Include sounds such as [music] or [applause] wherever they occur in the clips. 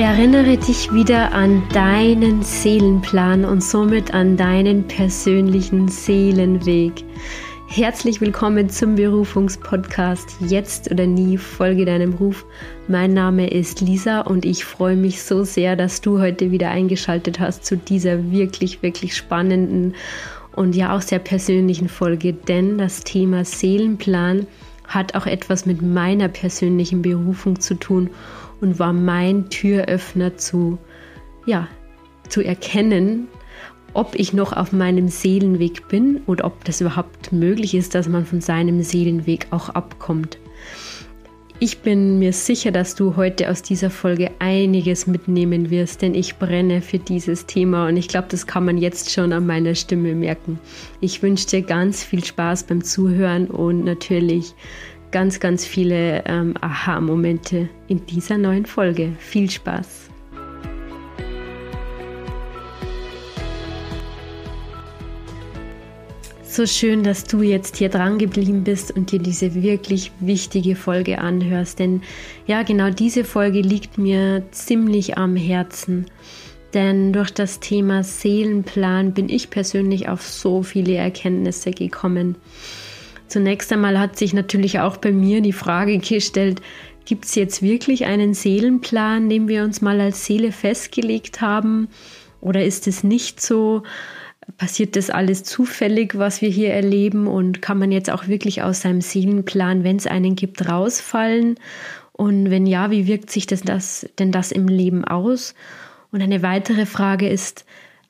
Erinnere dich wieder an deinen Seelenplan und somit an deinen persönlichen Seelenweg. Herzlich willkommen zum Berufungspodcast Jetzt oder nie, folge deinem Ruf. Mein Name ist Lisa und ich freue mich so sehr, dass du heute wieder eingeschaltet hast zu dieser wirklich, wirklich spannenden und ja auch sehr persönlichen Folge, denn das Thema Seelenplan hat auch etwas mit meiner persönlichen Berufung zu tun und war mein Türöffner zu, ja, zu erkennen, ob ich noch auf meinem Seelenweg bin oder ob das überhaupt möglich ist, dass man von seinem Seelenweg auch abkommt. Ich bin mir sicher, dass du heute aus dieser Folge einiges mitnehmen wirst, denn ich brenne für dieses Thema und ich glaube, das kann man jetzt schon an meiner Stimme merken. Ich wünsche dir ganz viel Spaß beim Zuhören und natürlich ganz, ganz viele ähm, Aha-Momente in dieser neuen Folge. Viel Spaß! So schön, dass du jetzt hier dran geblieben bist und dir diese wirklich wichtige Folge anhörst. Denn ja, genau diese Folge liegt mir ziemlich am Herzen. Denn durch das Thema Seelenplan bin ich persönlich auf so viele Erkenntnisse gekommen. Zunächst einmal hat sich natürlich auch bei mir die Frage gestellt, gibt es jetzt wirklich einen Seelenplan, den wir uns mal als Seele festgelegt haben? Oder ist es nicht so? Passiert das alles zufällig, was wir hier erleben? Und kann man jetzt auch wirklich aus seinem Seelenplan, wenn es einen gibt, rausfallen? Und wenn ja, wie wirkt sich das, das denn das im Leben aus? Und eine weitere Frage ist,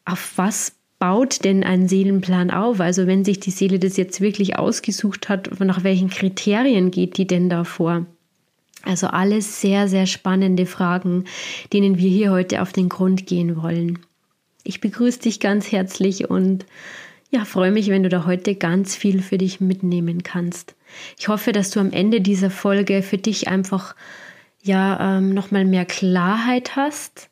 auf was baut denn ein Seelenplan auf? Also wenn sich die Seele das jetzt wirklich ausgesucht hat, nach welchen Kriterien geht die denn da vor? Also alles sehr, sehr spannende Fragen, denen wir hier heute auf den Grund gehen wollen. Ich begrüße dich ganz herzlich und ja, freue mich, wenn du da heute ganz viel für dich mitnehmen kannst. Ich hoffe, dass du am Ende dieser Folge für dich einfach ja ähm, nochmal mehr Klarheit hast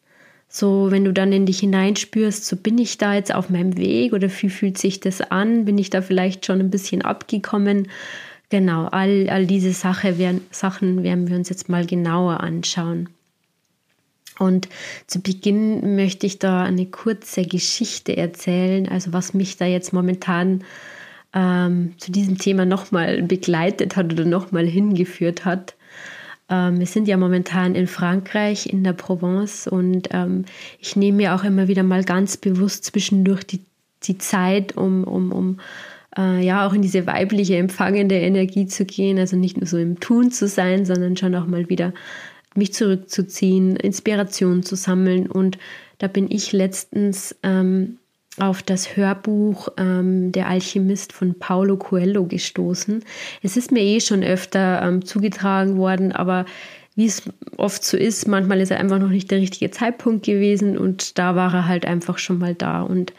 so, wenn du dann in dich hineinspürst, so bin ich da jetzt auf meinem Weg oder wie fühlt sich das an? Bin ich da vielleicht schon ein bisschen abgekommen? Genau, all, all diese Sache werden, Sachen werden wir uns jetzt mal genauer anschauen. Und zu Beginn möchte ich da eine kurze Geschichte erzählen, also was mich da jetzt momentan ähm, zu diesem Thema nochmal begleitet hat oder nochmal hingeführt hat. Ähm, wir sind ja momentan in Frankreich, in der Provence und ähm, ich nehme mir auch immer wieder mal ganz bewusst zwischendurch die, die Zeit, um, um, um äh, ja auch in diese weibliche empfangende Energie zu gehen, also nicht nur so im Tun zu sein, sondern schon auch mal wieder mich zurückzuziehen, Inspiration zu sammeln. Und da bin ich letztens ähm, auf das Hörbuch ähm, Der Alchemist von Paulo Coelho gestoßen. Es ist mir eh schon öfter ähm, zugetragen worden, aber wie es oft so ist, manchmal ist er einfach noch nicht der richtige Zeitpunkt gewesen und da war er halt einfach schon mal da. Und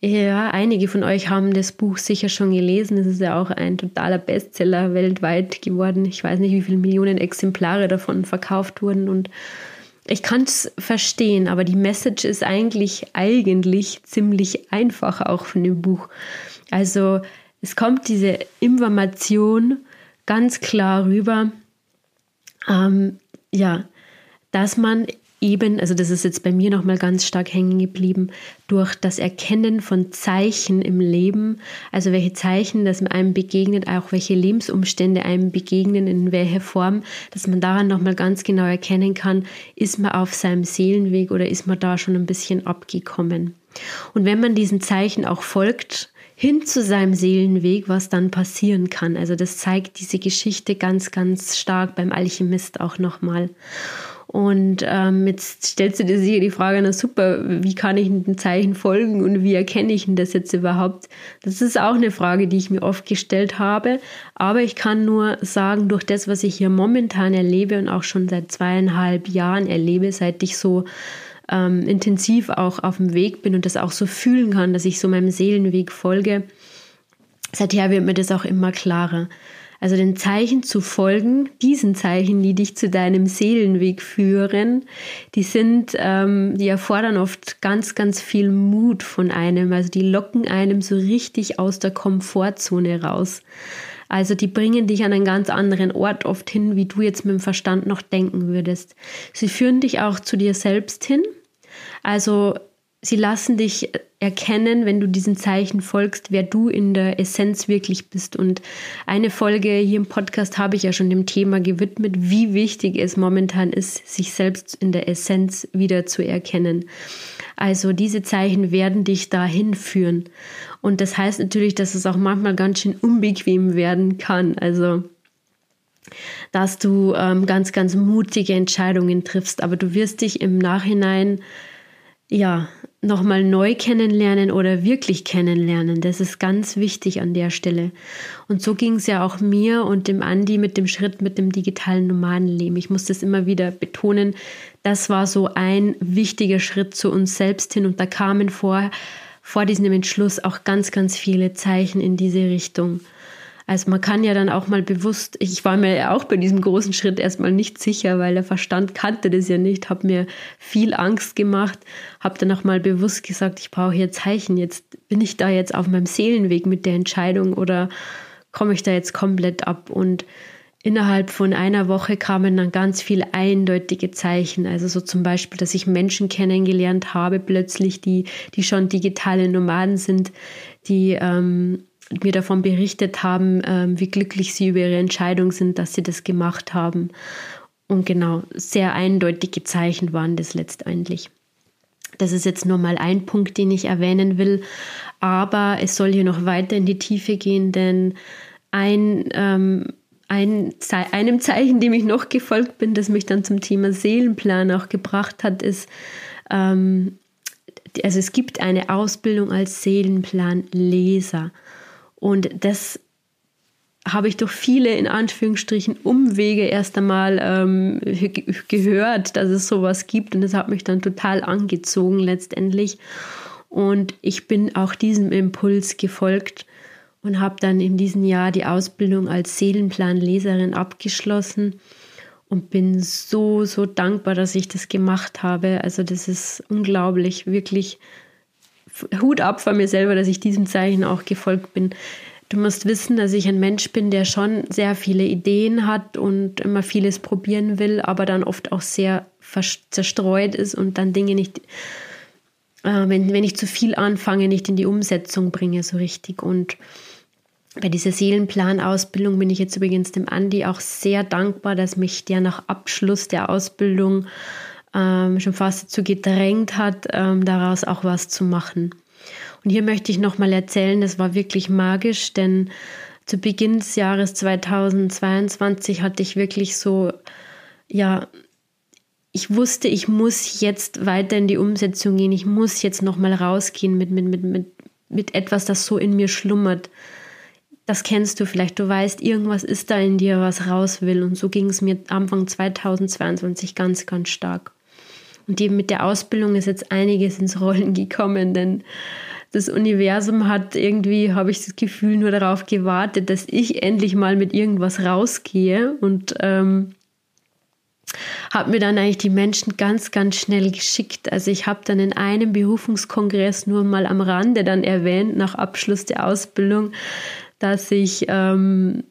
ja, einige von euch haben das Buch sicher schon gelesen. Es ist ja auch ein totaler Bestseller weltweit geworden. Ich weiß nicht, wie viele Millionen Exemplare davon verkauft wurden und ich kann es verstehen, aber die Message ist eigentlich, eigentlich ziemlich einfach auch von dem Buch. Also es kommt diese Information ganz klar rüber, ähm, ja, dass man eben, also das ist jetzt bei mir nochmal ganz stark hängen geblieben, durch das Erkennen von Zeichen im Leben, also welche Zeichen, dass man einem begegnet, auch welche Lebensumstände einem begegnen, in welcher Form, dass man daran nochmal ganz genau erkennen kann, ist man auf seinem Seelenweg oder ist man da schon ein bisschen abgekommen. Und wenn man diesen Zeichen auch folgt, hin zu seinem Seelenweg, was dann passieren kann. Also das zeigt diese Geschichte ganz, ganz stark beim Alchemist auch nochmal. Und ähm, jetzt stellst du dir sicher die Frage, na super, wie kann ich den Zeichen folgen und wie erkenne ich denn das jetzt überhaupt? Das ist auch eine Frage, die ich mir oft gestellt habe. Aber ich kann nur sagen, durch das, was ich hier momentan erlebe und auch schon seit zweieinhalb Jahren erlebe, seit ich so ähm, intensiv auch auf dem Weg bin und das auch so fühlen kann, dass ich so meinem Seelenweg folge, seither wird mir das auch immer klarer. Also den Zeichen zu folgen, diesen Zeichen, die dich zu deinem Seelenweg führen, die sind, ähm, die erfordern oft ganz, ganz viel Mut von einem. Also die locken einem so richtig aus der Komfortzone raus. Also die bringen dich an einen ganz anderen Ort oft hin, wie du jetzt mit dem Verstand noch denken würdest. Sie führen dich auch zu dir selbst hin. Also sie lassen dich erkennen, wenn du diesen Zeichen folgst, wer du in der Essenz wirklich bist. Und eine Folge hier im Podcast habe ich ja schon dem Thema gewidmet, wie wichtig es momentan ist, sich selbst in der Essenz wieder zu erkennen. Also diese Zeichen werden dich dahin führen. Und das heißt natürlich, dass es auch manchmal ganz schön unbequem werden kann. Also dass du ähm, ganz, ganz mutige Entscheidungen triffst, aber du wirst dich im Nachhinein ja nochmal neu kennenlernen oder wirklich kennenlernen. Das ist ganz wichtig an der Stelle. Und so ging es ja auch mir und dem Andi mit dem Schritt mit dem digitalen Nomadenleben. Ich muss das immer wieder betonen. Das war so ein wichtiger Schritt zu uns selbst hin und da kamen vor, vor diesem Entschluss auch ganz, ganz viele Zeichen in diese Richtung. Also man kann ja dann auch mal bewusst, ich war mir ja auch bei diesem großen Schritt erstmal nicht sicher, weil der Verstand kannte das ja nicht, habe mir viel Angst gemacht, habe dann auch mal bewusst gesagt, ich brauche hier Zeichen, jetzt bin ich da jetzt auf meinem Seelenweg mit der Entscheidung oder komme ich da jetzt komplett ab und Innerhalb von einer Woche kamen dann ganz viele eindeutige Zeichen. Also so zum Beispiel, dass ich Menschen kennengelernt habe, plötzlich, die, die schon digitale Nomaden sind, die ähm, mir davon berichtet haben, ähm, wie glücklich sie über ihre Entscheidung sind, dass sie das gemacht haben. Und genau, sehr eindeutige Zeichen waren das letztendlich. Das ist jetzt nur mal ein Punkt, den ich erwähnen will, aber es soll hier noch weiter in die Tiefe gehen, denn ein, ähm, ein Ze einem Zeichen, dem ich noch gefolgt bin, das mich dann zum Thema Seelenplan auch gebracht hat, ist, ähm, also es gibt eine Ausbildung als Seelenplanleser. Und das habe ich durch viele, in Anführungsstrichen, Umwege erst einmal ähm, gehört, dass es sowas gibt. Und das hat mich dann total angezogen letztendlich. Und ich bin auch diesem Impuls gefolgt und habe dann in diesem Jahr die Ausbildung als Seelenplanleserin abgeschlossen und bin so, so dankbar, dass ich das gemacht habe. Also das ist unglaublich, wirklich Hut ab von mir selber, dass ich diesem Zeichen auch gefolgt bin. Du musst wissen, dass ich ein Mensch bin, der schon sehr viele Ideen hat und immer vieles probieren will, aber dann oft auch sehr zerstreut ist und dann Dinge nicht, äh, wenn, wenn ich zu viel anfange, nicht in die Umsetzung bringe so richtig. Und bei dieser Seelenplanausbildung bin ich jetzt übrigens dem Andi auch sehr dankbar, dass mich der nach Abschluss der Ausbildung ähm, schon fast dazu gedrängt hat, ähm, daraus auch was zu machen. Und hier möchte ich nochmal erzählen, das war wirklich magisch, denn zu Beginn des Jahres 2022 hatte ich wirklich so, ja, ich wusste, ich muss jetzt weiter in die Umsetzung gehen, ich muss jetzt nochmal rausgehen mit, mit, mit, mit, mit etwas, das so in mir schlummert. Das kennst du vielleicht, du weißt, irgendwas ist da in dir, was raus will. Und so ging es mir Anfang 2022 ganz, ganz stark. Und eben mit der Ausbildung ist jetzt einiges ins Rollen gekommen, denn das Universum hat irgendwie, habe ich das Gefühl, nur darauf gewartet, dass ich endlich mal mit irgendwas rausgehe und ähm, habe mir dann eigentlich die Menschen ganz, ganz schnell geschickt. Also ich habe dann in einem Berufungskongress nur mal am Rande dann erwähnt, nach Abschluss der Ausbildung, dass ich ähm,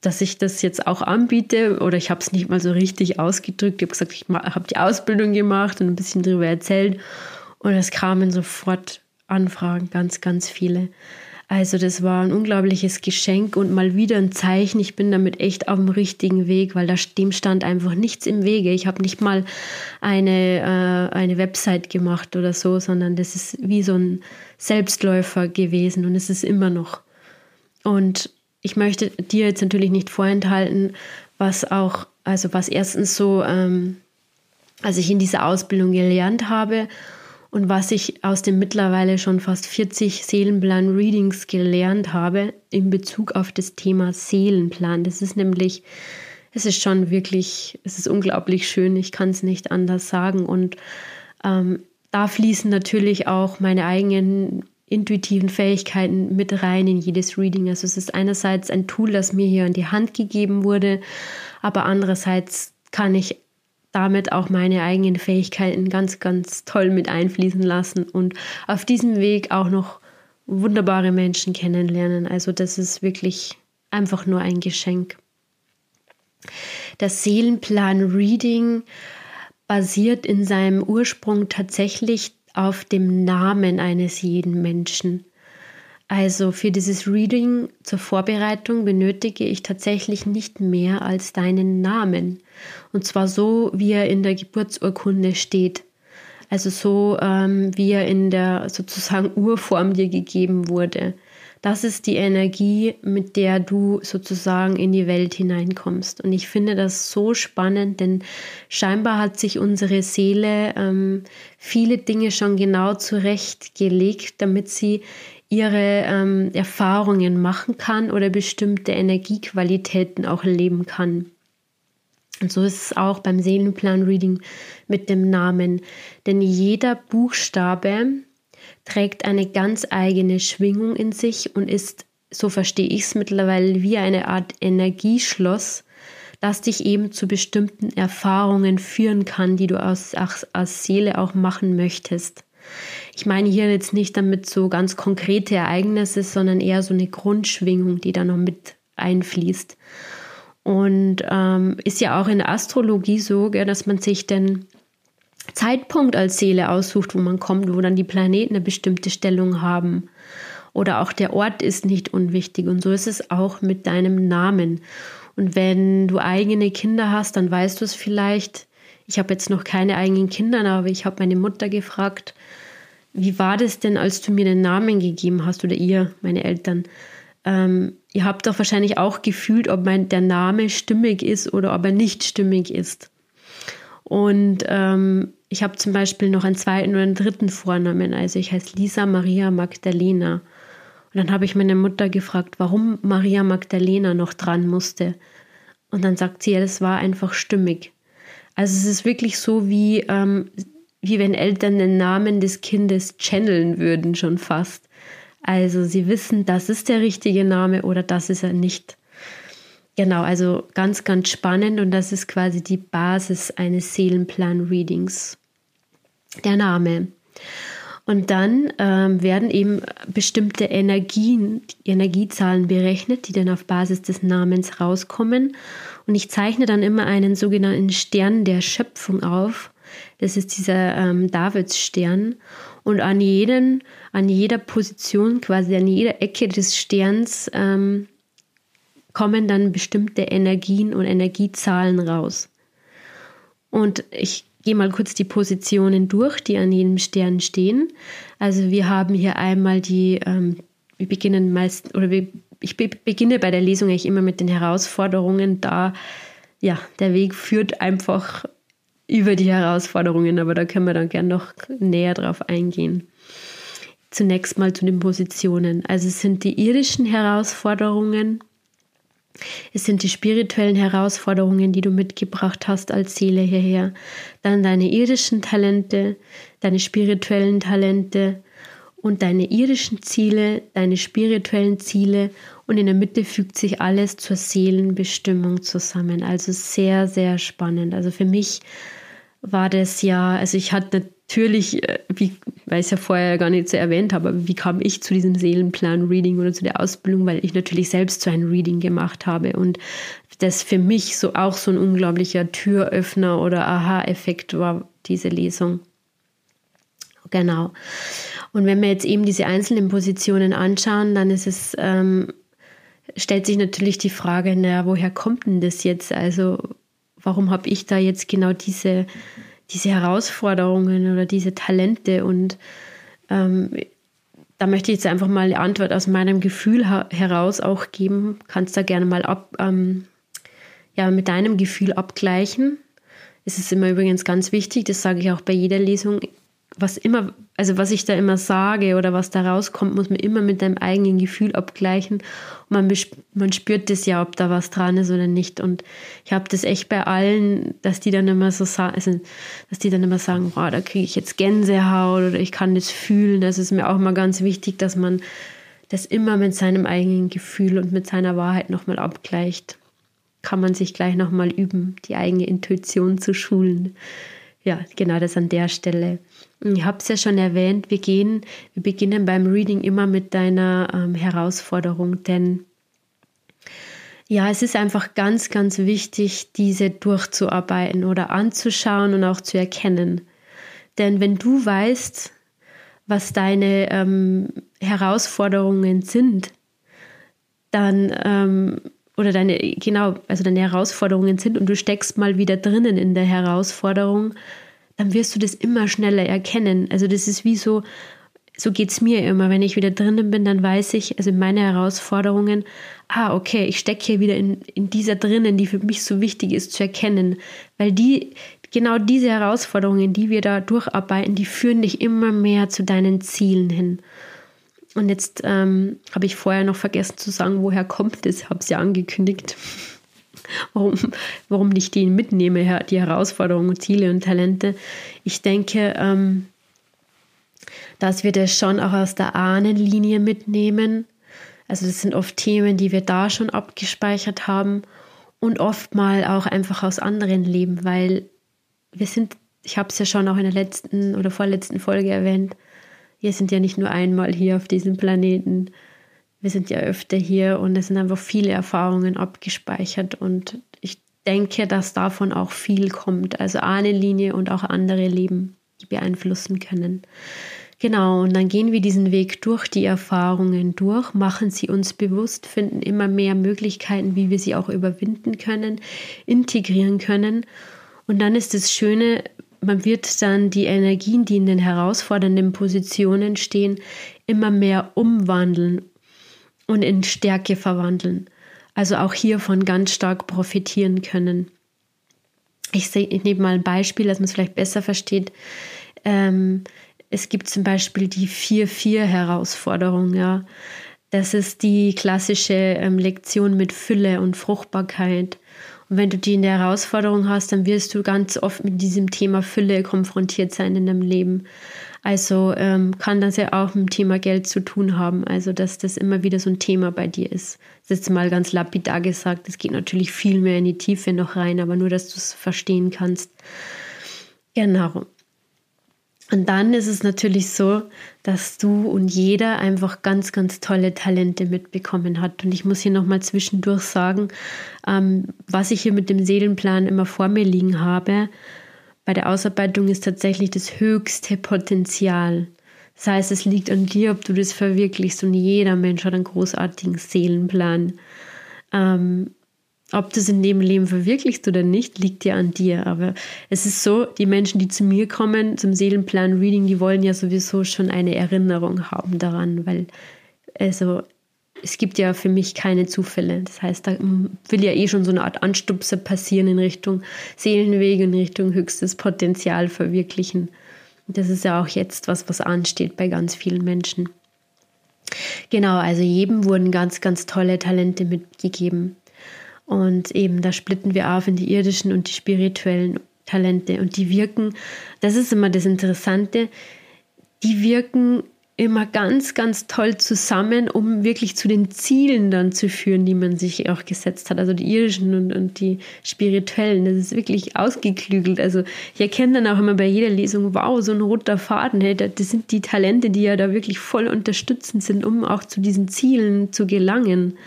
dass ich das jetzt auch anbiete oder ich habe es nicht mal so richtig ausgedrückt. Ich habe gesagt, ich habe die Ausbildung gemacht und ein bisschen darüber erzählt und es kamen sofort Anfragen, ganz, ganz viele. Also das war ein unglaubliches Geschenk und mal wieder ein Zeichen. Ich bin damit echt auf dem richtigen Weg, weil da dem stand einfach nichts im Wege. Ich habe nicht mal eine, äh, eine Website gemacht oder so, sondern das ist wie so ein Selbstläufer gewesen und es ist immer noch. Und ich möchte dir jetzt natürlich nicht vorenthalten, was auch, also was erstens so, ähm, als ich in dieser Ausbildung gelernt habe und was ich aus den mittlerweile schon fast 40 Seelenplan-Readings gelernt habe in Bezug auf das Thema Seelenplan. Das ist nämlich, es ist schon wirklich, es ist unglaublich schön, ich kann es nicht anders sagen. Und ähm, da fließen natürlich auch meine eigenen intuitiven Fähigkeiten mit rein in jedes Reading. Also es ist einerseits ein Tool, das mir hier in die Hand gegeben wurde, aber andererseits kann ich damit auch meine eigenen Fähigkeiten ganz, ganz toll mit einfließen lassen und auf diesem Weg auch noch wunderbare Menschen kennenlernen. Also das ist wirklich einfach nur ein Geschenk. Das Seelenplan Reading basiert in seinem Ursprung tatsächlich auf dem Namen eines jeden Menschen. Also für dieses Reading zur Vorbereitung benötige ich tatsächlich nicht mehr als deinen Namen. Und zwar so, wie er in der Geburtsurkunde steht. Also so, ähm, wie er in der sozusagen Urform dir gegeben wurde. Das ist die Energie, mit der du sozusagen in die Welt hineinkommst. Und ich finde das so spannend, denn scheinbar hat sich unsere Seele ähm, viele Dinge schon genau zurechtgelegt, damit sie ihre ähm, Erfahrungen machen kann oder bestimmte Energiequalitäten auch leben kann. Und so ist es auch beim Seelenplan-Reading mit dem Namen. Denn jeder Buchstabe trägt eine ganz eigene Schwingung in sich und ist, so verstehe ich es mittlerweile, wie eine Art Energieschloss, das dich eben zu bestimmten Erfahrungen führen kann, die du als, als Seele auch machen möchtest. Ich meine hier jetzt nicht damit so ganz konkrete Ereignisse, sondern eher so eine Grundschwingung, die da noch mit einfließt. Und ähm, ist ja auch in der Astrologie so, gell, dass man sich den Zeitpunkt als Seele aussucht, wo man kommt, wo dann die Planeten eine bestimmte Stellung haben. Oder auch der Ort ist nicht unwichtig. Und so ist es auch mit deinem Namen. Und wenn du eigene Kinder hast, dann weißt du es vielleicht. Ich habe jetzt noch keine eigenen Kinder, aber ich habe meine Mutter gefragt, wie war das denn, als du mir den Namen gegeben hast oder ihr, meine Eltern? Ähm, ihr habt doch wahrscheinlich auch gefühlt, ob mein, der Name stimmig ist oder ob er nicht stimmig ist. Und ähm, ich habe zum Beispiel noch einen zweiten oder einen dritten Vornamen. Also ich heiße Lisa Maria Magdalena. Und dann habe ich meine Mutter gefragt, warum Maria Magdalena noch dran musste. Und dann sagt sie, ja, das war einfach stimmig. Also es ist wirklich so, wie ähm, wie wenn Eltern den Namen des Kindes channeln würden, schon fast. Also sie wissen, das ist der richtige Name oder das ist er nicht. Genau, also ganz, ganz spannend und das ist quasi die Basis eines Seelenplan-Readings. Der Name. Und dann ähm, werden eben bestimmte Energien, Energiezahlen berechnet, die dann auf Basis des Namens rauskommen. Und ich zeichne dann immer einen sogenannten Stern der Schöpfung auf. Das ist dieser ähm, Davidsstern. Und an, jeden, an jeder Position, quasi an jeder Ecke des Sterns, ähm, kommen dann bestimmte Energien und Energiezahlen raus. Und ich gehe mal kurz die Positionen durch, die an jedem Stern stehen. Also wir haben hier einmal die, ähm, wir beginnen meist, oder wir, ich be beginne bei der Lesung eigentlich immer mit den Herausforderungen, da ja, der Weg führt einfach über die Herausforderungen, aber da können wir dann gern noch näher drauf eingehen. Zunächst mal zu den Positionen. Also es sind die irdischen Herausforderungen, es sind die spirituellen Herausforderungen, die du mitgebracht hast als Seele hierher. Dann deine irdischen Talente, deine spirituellen Talente und deine irdischen Ziele, deine spirituellen Ziele. Und in der Mitte fügt sich alles zur Seelenbestimmung zusammen. Also sehr, sehr spannend. Also für mich war das ja, also ich hatte natürlich, äh, wie, weil ich es ja vorher gar nicht so erwähnt habe, wie kam ich zu diesem Seelenplan-Reading oder zu der Ausbildung, weil ich natürlich selbst so ein Reading gemacht habe und das für mich so auch so ein unglaublicher Türöffner oder Aha-Effekt war, diese Lesung. Genau. Und wenn wir jetzt eben diese einzelnen Positionen anschauen, dann ist es, ähm, stellt sich natürlich die Frage, naja, woher kommt denn das jetzt? Also warum habe ich da jetzt genau diese, diese Herausforderungen oder diese Talente? Und ähm, da möchte ich jetzt einfach mal eine Antwort aus meinem Gefühl heraus auch geben. Kannst da gerne mal ab, ähm, ja, mit deinem Gefühl abgleichen. Es ist immer übrigens ganz wichtig, das sage ich auch bei jeder Lesung was immer, also was ich da immer sage oder was da rauskommt, muss man immer mit deinem eigenen Gefühl abgleichen. Und man, man spürt das ja, ob da was dran ist oder nicht. Und ich habe das echt bei allen, dass die dann immer so sagen, also, dass die dann immer sagen, boah, da kriege ich jetzt Gänsehaut oder ich kann das fühlen. Das ist mir auch mal ganz wichtig, dass man das immer mit seinem eigenen Gefühl und mit seiner Wahrheit nochmal abgleicht. Kann man sich gleich nochmal üben, die eigene Intuition zu schulen. Ja, genau das an der Stelle. Ich habe es ja schon erwähnt, wir gehen, wir beginnen beim Reading immer mit deiner ähm, Herausforderung, denn ja, es ist einfach ganz, ganz wichtig, diese durchzuarbeiten oder anzuschauen und auch zu erkennen. Denn wenn du weißt, was deine ähm, Herausforderungen sind, dann ähm, oder deine genau, also deine Herausforderungen sind und du steckst mal wieder drinnen in der Herausforderung, dann wirst du das immer schneller erkennen. Also das ist wie so, so geht es mir immer. Wenn ich wieder drinnen bin, dann weiß ich, also meine Herausforderungen, ah, okay, ich stecke hier wieder in, in dieser drinnen, die für mich so wichtig ist zu erkennen. Weil die, genau diese Herausforderungen, die wir da durcharbeiten, die führen dich immer mehr zu deinen Zielen hin. Und jetzt ähm, habe ich vorher noch vergessen zu sagen, woher kommt es, habe es ja angekündigt. [laughs] warum, warum ich die mitnehme, die Herausforderungen, Ziele und Talente. Ich denke, ähm, dass wir das schon auch aus der Ahnenlinie mitnehmen. Also das sind oft Themen, die wir da schon abgespeichert haben und oft mal auch einfach aus anderen Leben, weil wir sind, ich habe es ja schon auch in der letzten oder vorletzten Folge erwähnt, wir sind ja nicht nur einmal hier auf diesem Planeten, wir sind ja öfter hier und es sind einfach viele Erfahrungen abgespeichert und ich denke, dass davon auch viel kommt, also eine Linie und auch andere Leben, die beeinflussen können. Genau, und dann gehen wir diesen Weg durch die Erfahrungen durch, machen sie uns bewusst, finden immer mehr Möglichkeiten, wie wir sie auch überwinden können, integrieren können. Und dann ist das Schöne, man wird dann die Energien, die in den herausfordernden Positionen stehen, immer mehr umwandeln und in Stärke verwandeln. Also auch hiervon ganz stark profitieren können. Ich, ich nehme mal ein Beispiel, dass man es vielleicht besser versteht. Ähm, es gibt zum Beispiel die 4-4-Herausforderung, ja. Das ist die klassische ähm, Lektion mit Fülle und Fruchtbarkeit. Und wenn du die in der Herausforderung hast, dann wirst du ganz oft mit diesem Thema Fülle konfrontiert sein in deinem Leben. Also ähm, kann das ja auch mit dem Thema Geld zu tun haben. Also, dass das immer wieder so ein Thema bei dir ist. Das ist jetzt mal ganz lapidar gesagt. Es geht natürlich viel mehr in die Tiefe noch rein, aber nur, dass du es verstehen kannst. Genau. Und dann ist es natürlich so, dass du und jeder einfach ganz, ganz tolle Talente mitbekommen hat. Und ich muss hier nochmal zwischendurch sagen, ähm, was ich hier mit dem Seelenplan immer vor mir liegen habe, bei der Ausarbeitung ist tatsächlich das höchste Potenzial. Das heißt, es liegt an dir, ob du das verwirklichst. Und jeder Mensch hat einen großartigen Seelenplan. Ähm, ob du es in dem Leben verwirklichst oder nicht, liegt ja an dir. Aber es ist so, die Menschen, die zu mir kommen, zum Seelenplan-Reading, die wollen ja sowieso schon eine Erinnerung haben daran, weil also es gibt ja für mich keine Zufälle. Das heißt, da will ja eh schon so eine Art Anstupser passieren in Richtung Seelenweg, in Richtung höchstes Potenzial verwirklichen. Das ist ja auch jetzt was, was ansteht bei ganz vielen Menschen. Genau, also jedem wurden ganz, ganz tolle Talente mitgegeben. Und eben da splitten wir auf in die irdischen und die spirituellen Talente. Und die wirken, das ist immer das Interessante, die wirken immer ganz, ganz toll zusammen, um wirklich zu den Zielen dann zu führen, die man sich auch gesetzt hat. Also die irdischen und, und die spirituellen. Das ist wirklich ausgeklügelt. Also ich erkenne dann auch immer bei jeder Lesung, wow, so ein roter Faden. Hey, das sind die Talente, die ja da wirklich voll unterstützend sind, um auch zu diesen Zielen zu gelangen.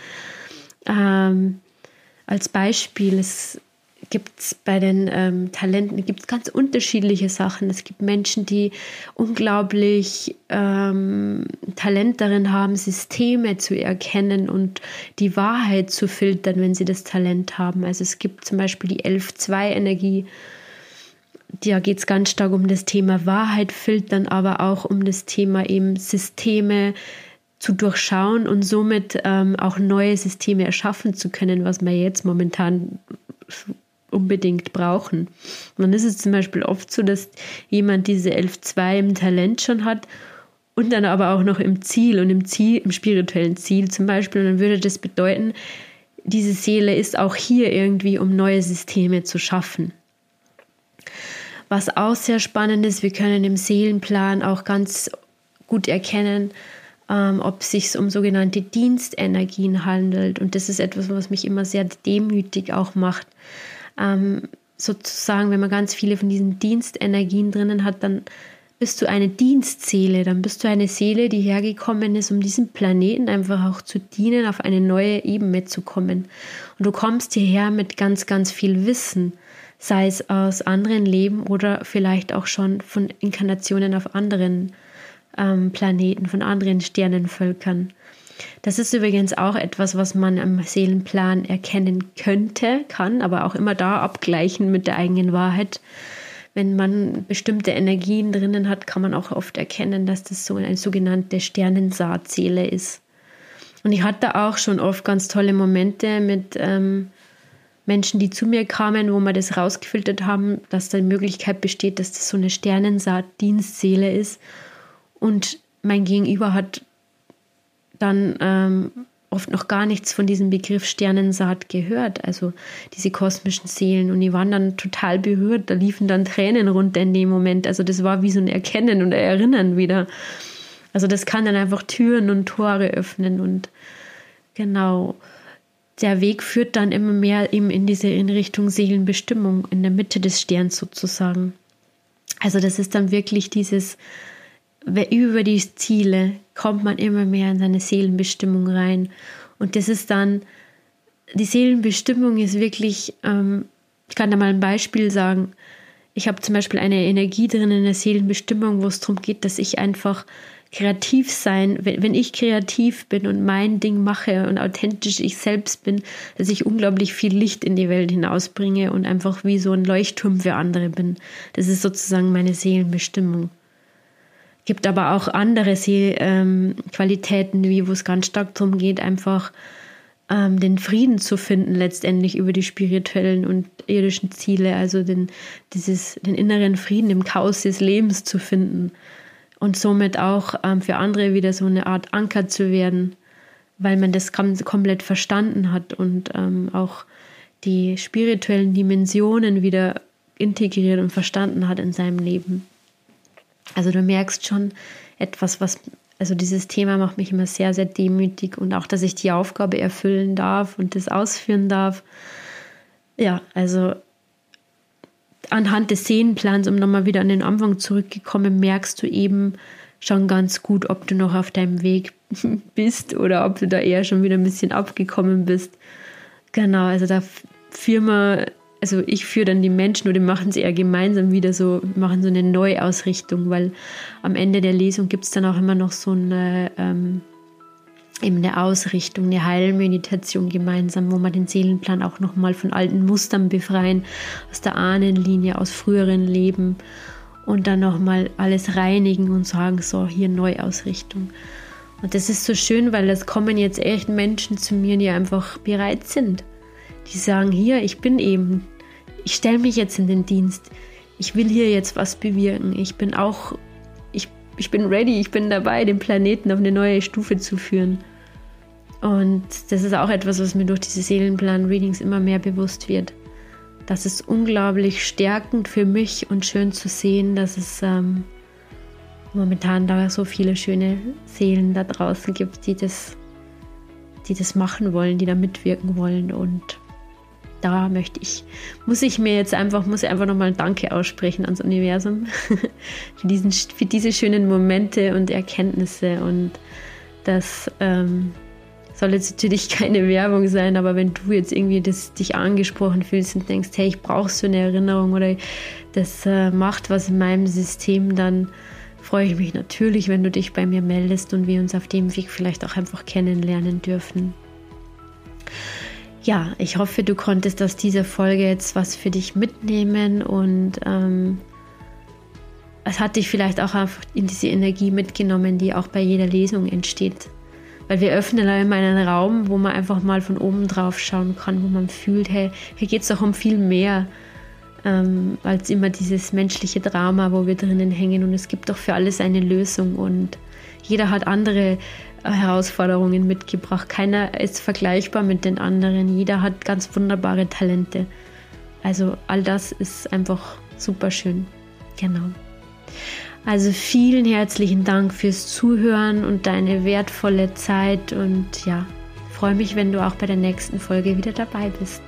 Ähm, als Beispiel, es gibt bei den ähm, Talenten gibt ganz unterschiedliche Sachen. Es gibt Menschen, die unglaublich ähm, Talent darin haben, Systeme zu erkennen und die Wahrheit zu filtern, wenn sie das Talent haben. Also es gibt zum Beispiel die 11-2-Energie. Da geht es ganz stark um das Thema Wahrheit filtern, aber auch um das Thema eben Systeme zu durchschauen und somit ähm, auch neue Systeme erschaffen zu können, was wir jetzt momentan unbedingt brauchen. Und dann ist es zum Beispiel oft so, dass jemand diese 11.2 im Talent schon hat und dann aber auch noch im Ziel und im Ziel, im spirituellen Ziel zum Beispiel. Und dann würde das bedeuten, diese Seele ist auch hier irgendwie, um neue Systeme zu schaffen. Was auch sehr spannend ist, wir können im Seelenplan auch ganz gut erkennen, ähm, ob es sich um sogenannte Dienstenergien handelt. Und das ist etwas, was mich immer sehr demütig auch macht. Ähm, sozusagen, wenn man ganz viele von diesen Dienstenergien drinnen hat, dann bist du eine Dienstseele, dann bist du eine Seele, die hergekommen ist, um diesem Planeten einfach auch zu dienen, auf eine neue Ebene zu kommen. Und du kommst hierher mit ganz, ganz viel Wissen, sei es aus anderen Leben oder vielleicht auch schon von Inkarnationen auf anderen ähm, Planeten, von anderen Sternenvölkern. Das ist übrigens auch etwas, was man am Seelenplan erkennen könnte, kann, aber auch immer da abgleichen mit der eigenen Wahrheit wenn man bestimmte Energien drinnen hat, kann man auch oft erkennen, dass das so eine sogenannte Sternensaatseele ist. Und ich hatte auch schon oft ganz tolle Momente mit ähm, Menschen, die zu mir kamen, wo wir das rausgefiltert haben, dass da die Möglichkeit besteht, dass das so eine Sternensaat-Dienstseele ist. Und mein Gegenüber hat dann ähm, oft noch gar nichts von diesem Begriff Sternensaat gehört, also diese kosmischen Seelen. Und die waren dann total berührt, da liefen dann Tränen runter in dem Moment. Also das war wie so ein Erkennen und Erinnern wieder. Also das kann dann einfach Türen und Tore öffnen und genau. Der Weg führt dann immer mehr eben in diese in Richtung Seelenbestimmung, in der Mitte des Sterns sozusagen. Also das ist dann wirklich dieses über die Ziele kommt man immer mehr in seine Seelenbestimmung rein. Und das ist dann, die Seelenbestimmung ist wirklich, ähm, ich kann da mal ein Beispiel sagen. Ich habe zum Beispiel eine Energie drin in der Seelenbestimmung, wo es darum geht, dass ich einfach kreativ sein, wenn, wenn ich kreativ bin und mein Ding mache und authentisch ich selbst bin, dass ich unglaublich viel Licht in die Welt hinausbringe und einfach wie so ein Leuchtturm für andere bin. Das ist sozusagen meine Seelenbestimmung gibt aber auch andere ähm, Qualitäten, wie wo es ganz stark darum geht, einfach ähm, den Frieden zu finden, letztendlich über die spirituellen und irdischen Ziele, also den, dieses, den inneren Frieden im Chaos des Lebens zu finden und somit auch ähm, für andere wieder so eine Art Anker zu werden, weil man das komplett verstanden hat und ähm, auch die spirituellen Dimensionen wieder integriert und verstanden hat in seinem Leben. Also du merkst schon etwas, was, also dieses Thema macht mich immer sehr, sehr demütig und auch, dass ich die Aufgabe erfüllen darf und das ausführen darf. Ja, also anhand des Szenenplans, um nochmal wieder an den Anfang zurückgekommen, merkst du eben schon ganz gut, ob du noch auf deinem Weg [laughs] bist oder ob du da eher schon wieder ein bisschen abgekommen bist. Genau, also da führen wir also ich führe dann die Menschen oder machen sie eher gemeinsam wieder so, machen so eine Neuausrichtung, weil am Ende der Lesung gibt es dann auch immer noch so eine, ähm, eben eine Ausrichtung, eine Heilmeditation gemeinsam, wo man den Seelenplan auch nochmal von alten Mustern befreien, aus der Ahnenlinie, aus früheren Leben und dann nochmal alles reinigen und sagen, so, hier Neuausrichtung. Und das ist so schön, weil es kommen jetzt echt Menschen zu mir, die einfach bereit sind. Die sagen, hier, ich bin eben ich stelle mich jetzt in den Dienst. Ich will hier jetzt was bewirken. Ich bin auch, ich, ich bin ready, ich bin dabei, den Planeten auf eine neue Stufe zu führen. Und das ist auch etwas, was mir durch diese Seelenplan-Readings immer mehr bewusst wird. Das ist unglaublich stärkend für mich und schön zu sehen, dass es ähm, momentan da so viele schöne Seelen da draußen gibt, die das, die das machen wollen, die da mitwirken wollen und da möchte ich, muss ich mir jetzt einfach, muss ich einfach nochmal ein Danke aussprechen ans Universum [laughs] für, diesen, für diese schönen Momente und Erkenntnisse. Und das ähm, soll jetzt natürlich [laughs] keine Werbung sein, aber wenn du jetzt irgendwie das, dich angesprochen fühlst und denkst, hey, ich brauche so eine Erinnerung oder das äh, macht was in meinem System, dann freue ich mich natürlich, wenn du dich bei mir meldest und wir uns auf dem Weg vielleicht auch einfach kennenlernen dürfen ja, ich hoffe, du konntest aus dieser Folge jetzt was für dich mitnehmen und ähm, es hat dich vielleicht auch einfach in diese Energie mitgenommen, die auch bei jeder Lesung entsteht. Weil wir öffnen da immer einen Raum, wo man einfach mal von oben drauf schauen kann, wo man fühlt, hey, hier geht es doch um viel mehr ähm, als immer dieses menschliche Drama, wo wir drinnen hängen. Und es gibt doch für alles eine Lösung und jeder hat andere Herausforderungen mitgebracht. Keiner ist vergleichbar mit den anderen. Jeder hat ganz wunderbare Talente. Also all das ist einfach super schön. Genau. Also vielen herzlichen Dank fürs Zuhören und deine wertvolle Zeit und ja, freue mich, wenn du auch bei der nächsten Folge wieder dabei bist.